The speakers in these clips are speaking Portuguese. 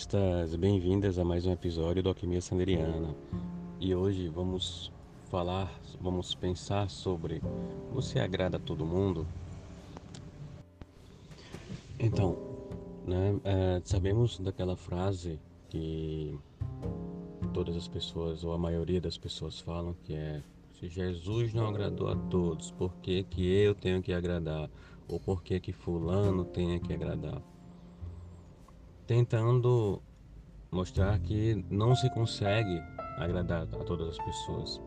Alquimistas! Bem-vindas a mais um episódio do Alquimia Sanderiana. E hoje vamos falar, vamos pensar sobre você agrada a todo mundo? Então, né, é, sabemos daquela frase que todas as pessoas, ou a maioria das pessoas falam, que é se Jesus não agradou a todos, por que, que eu tenho que agradar? Ou por que, que fulano tem que agradar? Tentando mostrar que não se consegue agradar a todas as pessoas.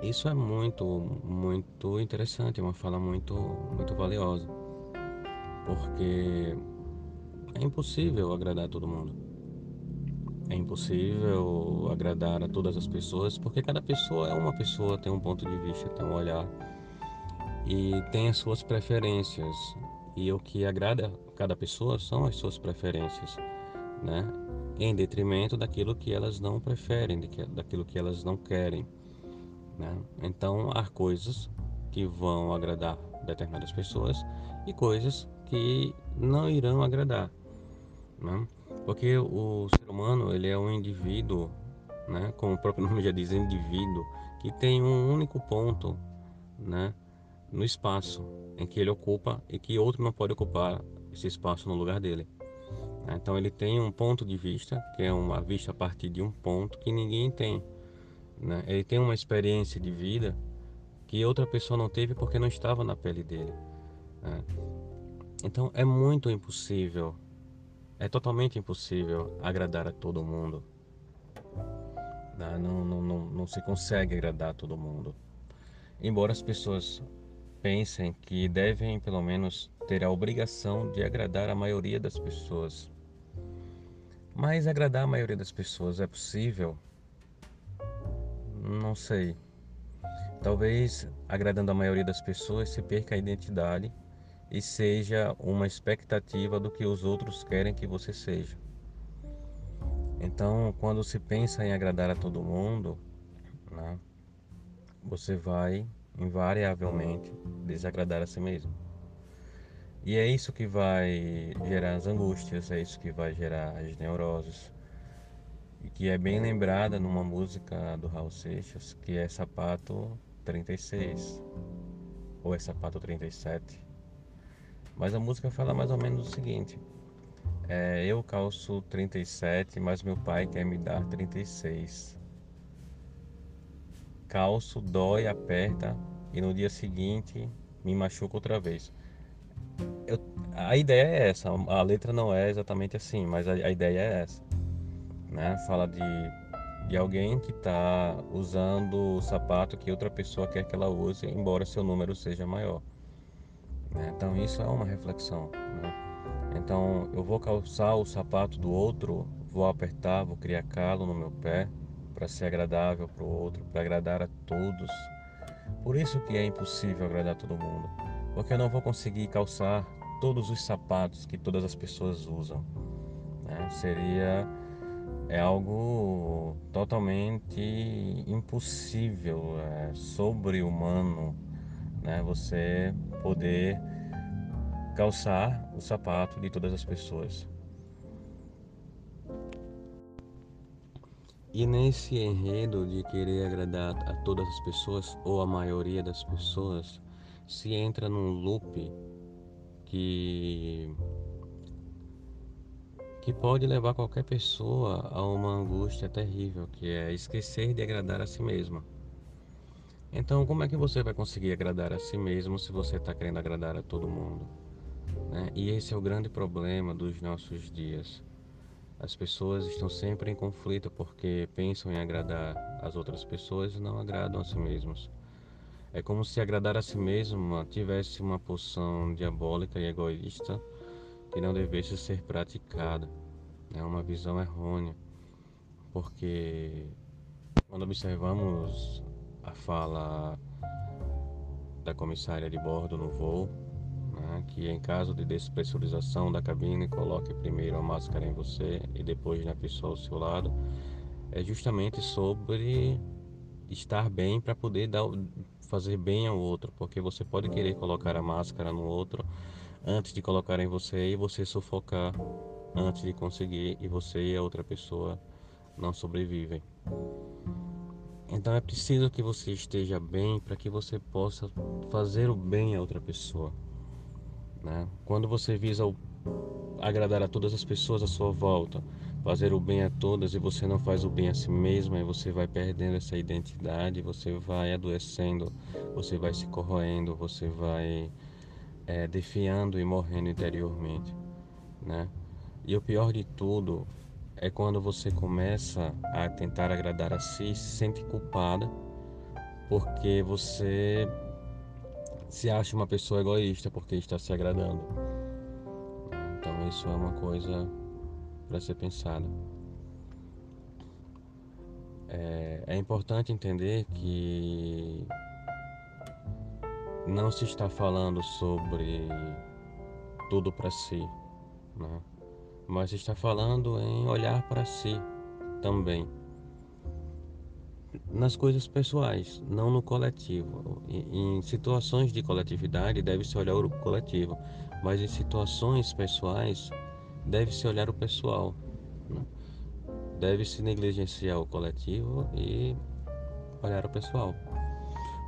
Isso é muito, muito interessante, é uma fala muito, muito valiosa, porque é impossível agradar todo mundo. É impossível agradar a todas as pessoas, porque cada pessoa é uma pessoa, tem um ponto de vista, tem um olhar e tem as suas preferências. E o que agrada cada pessoa são as suas preferências, né? Em detrimento daquilo que elas não preferem, daquilo que elas não querem, né? Então, há coisas que vão agradar determinadas pessoas e coisas que não irão agradar, né? Porque o ser humano, ele é um indivíduo, né? Como o próprio nome já diz, indivíduo, que tem um único ponto, né? no espaço em que ele ocupa e que outro não pode ocupar esse espaço no lugar dele. Então ele tem um ponto de vista, que é uma vista a partir de um ponto que ninguém tem. Né? Ele tem uma experiência de vida que outra pessoa não teve porque não estava na pele dele. Né? Então é muito impossível, é totalmente impossível agradar a todo mundo. Né? Não, não, não, não se consegue agradar a todo mundo. Embora as pessoas pensem que devem, pelo menos, ter a obrigação de agradar a maioria das pessoas. Mas agradar a maioria das pessoas é possível? Não sei. Talvez agradando a maioria das pessoas se perca a identidade e seja uma expectativa do que os outros querem que você seja. Então, quando se pensa em agradar a todo mundo, né, você vai invariavelmente desagradar a si mesmo. E é isso que vai gerar as angústias, é isso que vai gerar as neuroses. E que é bem lembrada numa música do Raul Seixas, que é Sapato 36, ou é Sapato 37. Mas a música fala mais ou menos o seguinte: é, Eu calço 37, mas meu pai quer me dar 36 calço, dói, aperta e no dia seguinte me machuca outra vez. Eu, a ideia é essa, a letra não é exatamente assim, mas a, a ideia é essa. Né? Fala de, de alguém que está usando o sapato que outra pessoa quer que ela use, embora seu número seja maior. Né? Então isso é uma reflexão. Né? Então eu vou calçar o sapato do outro, vou apertar, vou criar calo no meu pé, para ser agradável para o outro, para agradar a todos. Por isso que é impossível agradar todo mundo, porque eu não vou conseguir calçar todos os sapatos que todas as pessoas usam. Né? Seria é algo totalmente impossível, é, sobre-humano, né? Você poder calçar o sapato de todas as pessoas. E nesse enredo de querer agradar a todas as pessoas ou a maioria das pessoas, se entra num loop que que pode levar qualquer pessoa a uma angústia terrível, que é esquecer de agradar a si mesma. Então, como é que você vai conseguir agradar a si mesmo se você está querendo agradar a todo mundo? Né? E esse é o grande problema dos nossos dias. As pessoas estão sempre em conflito porque pensam em agradar as outras pessoas e não agradam a si mesmos. É como se agradar a si mesmo tivesse uma poção diabólica e egoísta que não devesse ser praticada. É uma visão errônea, porque quando observamos a fala da comissária de bordo no voo, né, que em caso de despressurização da cabine, coloque primeiro a máscara em você e depois na pessoa ao seu lado, é justamente sobre estar bem para poder dar, fazer bem ao outro, porque você pode querer colocar a máscara no outro antes de colocar em você e você sufocar antes de conseguir e você e a outra pessoa não sobrevivem. Então é preciso que você esteja bem para que você possa fazer o bem a outra pessoa. Né? Quando você visa agradar a todas as pessoas à sua volta, fazer o bem a todas e você não faz o bem a si mesmo, aí você vai perdendo essa identidade, você vai adoecendo, você vai se corroendo, você vai é, defiando e morrendo interiormente. Né? E o pior de tudo é quando você começa a tentar agradar a si, se sente culpada porque você se acha uma pessoa egoísta porque está se agradando. Então isso é uma coisa para ser pensada. É, é importante entender que não se está falando sobre tudo para si, né? mas está falando em olhar para si também. Nas coisas pessoais, não no coletivo. Em, situações de coletividade, deve-se olhar o coletivo, mas em situações pessoais, deve-se olhar o pessoal. Né? Deve-se negligenciar o coletivo e olhar o pessoal.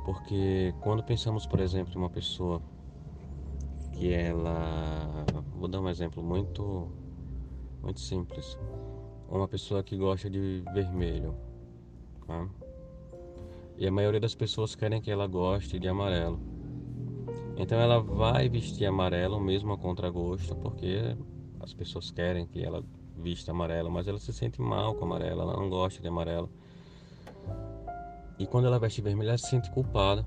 Porque quando pensamos, por exemplo, em uma pessoa que ela. Vou dar um exemplo muito muito simples. Uma pessoa que gosta de vermelho. Tá? E a maioria das pessoas querem que ela goste de amarelo. Então ela vai vestir amarelo mesmo a contragosto, porque as pessoas querem que ela vista amarelo, mas ela se sente mal com amarelo, ela não gosta de amarelo. E quando ela veste vermelho, ela se sente culpada,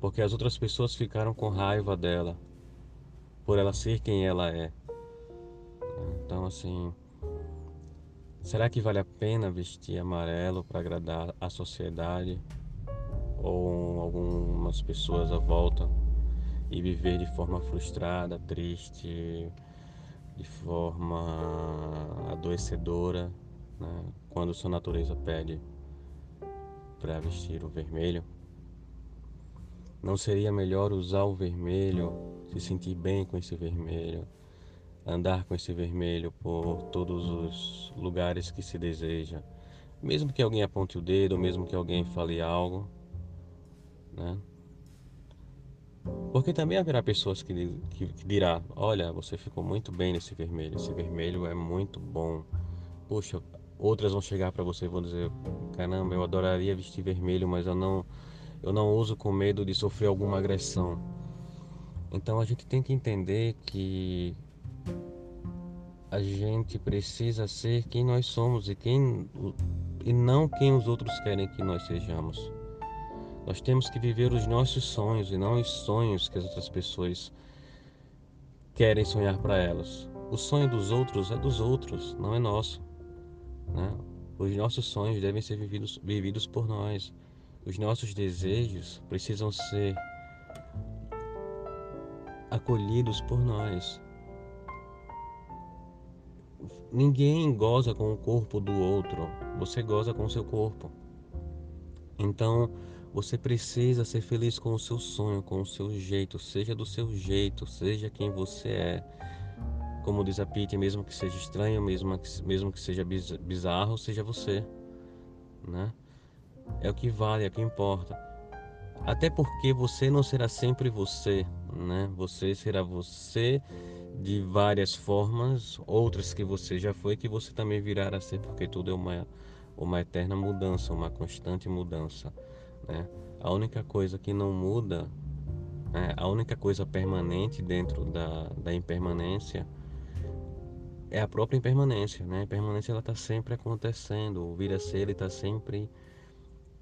porque as outras pessoas ficaram com raiva dela, por ela ser quem ela é. Então, assim, será que vale a pena vestir amarelo para agradar a sociedade ou algumas pessoas à volta e viver de forma frustrada, triste, de forma adoecedora, né? quando sua natureza pede para vestir o vermelho? Não seria melhor usar o vermelho, se sentir bem com esse vermelho? andar com esse vermelho por todos os lugares que se deseja, mesmo que alguém aponte o dedo, mesmo que alguém fale algo, né? Porque também haverá pessoas que, que, que dirá, olha, você ficou muito bem nesse vermelho, esse vermelho é muito bom. Puxa, outras vão chegar para você e vão dizer, caramba, eu adoraria vestir vermelho, mas eu não, eu não uso com medo de sofrer alguma agressão. Então a gente tem que entender que a gente precisa ser quem nós somos e quem e não quem os outros querem que nós sejamos. Nós temos que viver os nossos sonhos e não os sonhos que as outras pessoas querem sonhar para elas. O sonho dos outros é dos outros, não é nosso. Né? Os nossos sonhos devem ser vividos, vividos por nós. Os nossos desejos precisam ser acolhidos por nós. Ninguém goza com o corpo do outro, você goza com o seu corpo. Então, você precisa ser feliz com o seu sonho, com o seu jeito, seja do seu jeito, seja quem você é. Como diz a Pete, mesmo que seja estranho, mesmo que, mesmo que seja bizarro, seja você. Né? É o que vale, é o que importa. Até porque você não será sempre você, né? Você será você de várias formas, outras que você já foi, que você também virá a ser, porque tudo é uma, uma eterna mudança, uma constante mudança. Né? A única coisa que não muda, né? a única coisa permanente dentro da, da impermanência é a própria impermanência. Né? A impermanência está sempre acontecendo, o vir a ser está sempre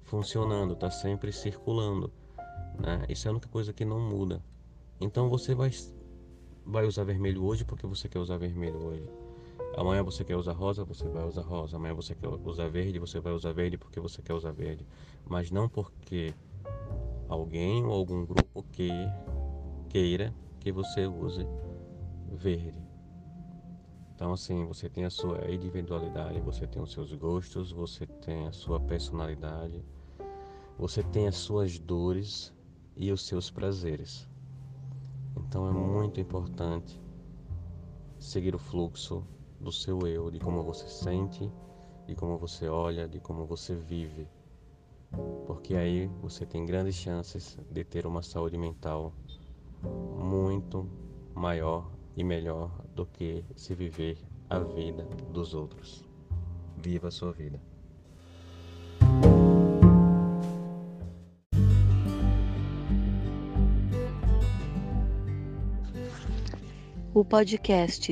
funcionando, está sempre circulando. Né? Isso é a única coisa que não muda. Então você vai, vai usar vermelho hoje porque você quer usar vermelho hoje. Amanhã você quer usar rosa, você vai usar rosa. Amanhã você quer usar verde, você vai usar verde porque você quer usar verde. Mas não porque alguém ou algum grupo que queira que você use verde. Então assim, você tem a sua individualidade, você tem os seus gostos, você tem a sua personalidade, você tem as suas dores e os seus prazeres. Então é muito importante seguir o fluxo do seu eu, de como você sente, de como você olha, de como você vive. Porque aí você tem grandes chances de ter uma saúde mental muito maior e melhor do que se viver a vida dos outros. Viva a sua vida. O podcast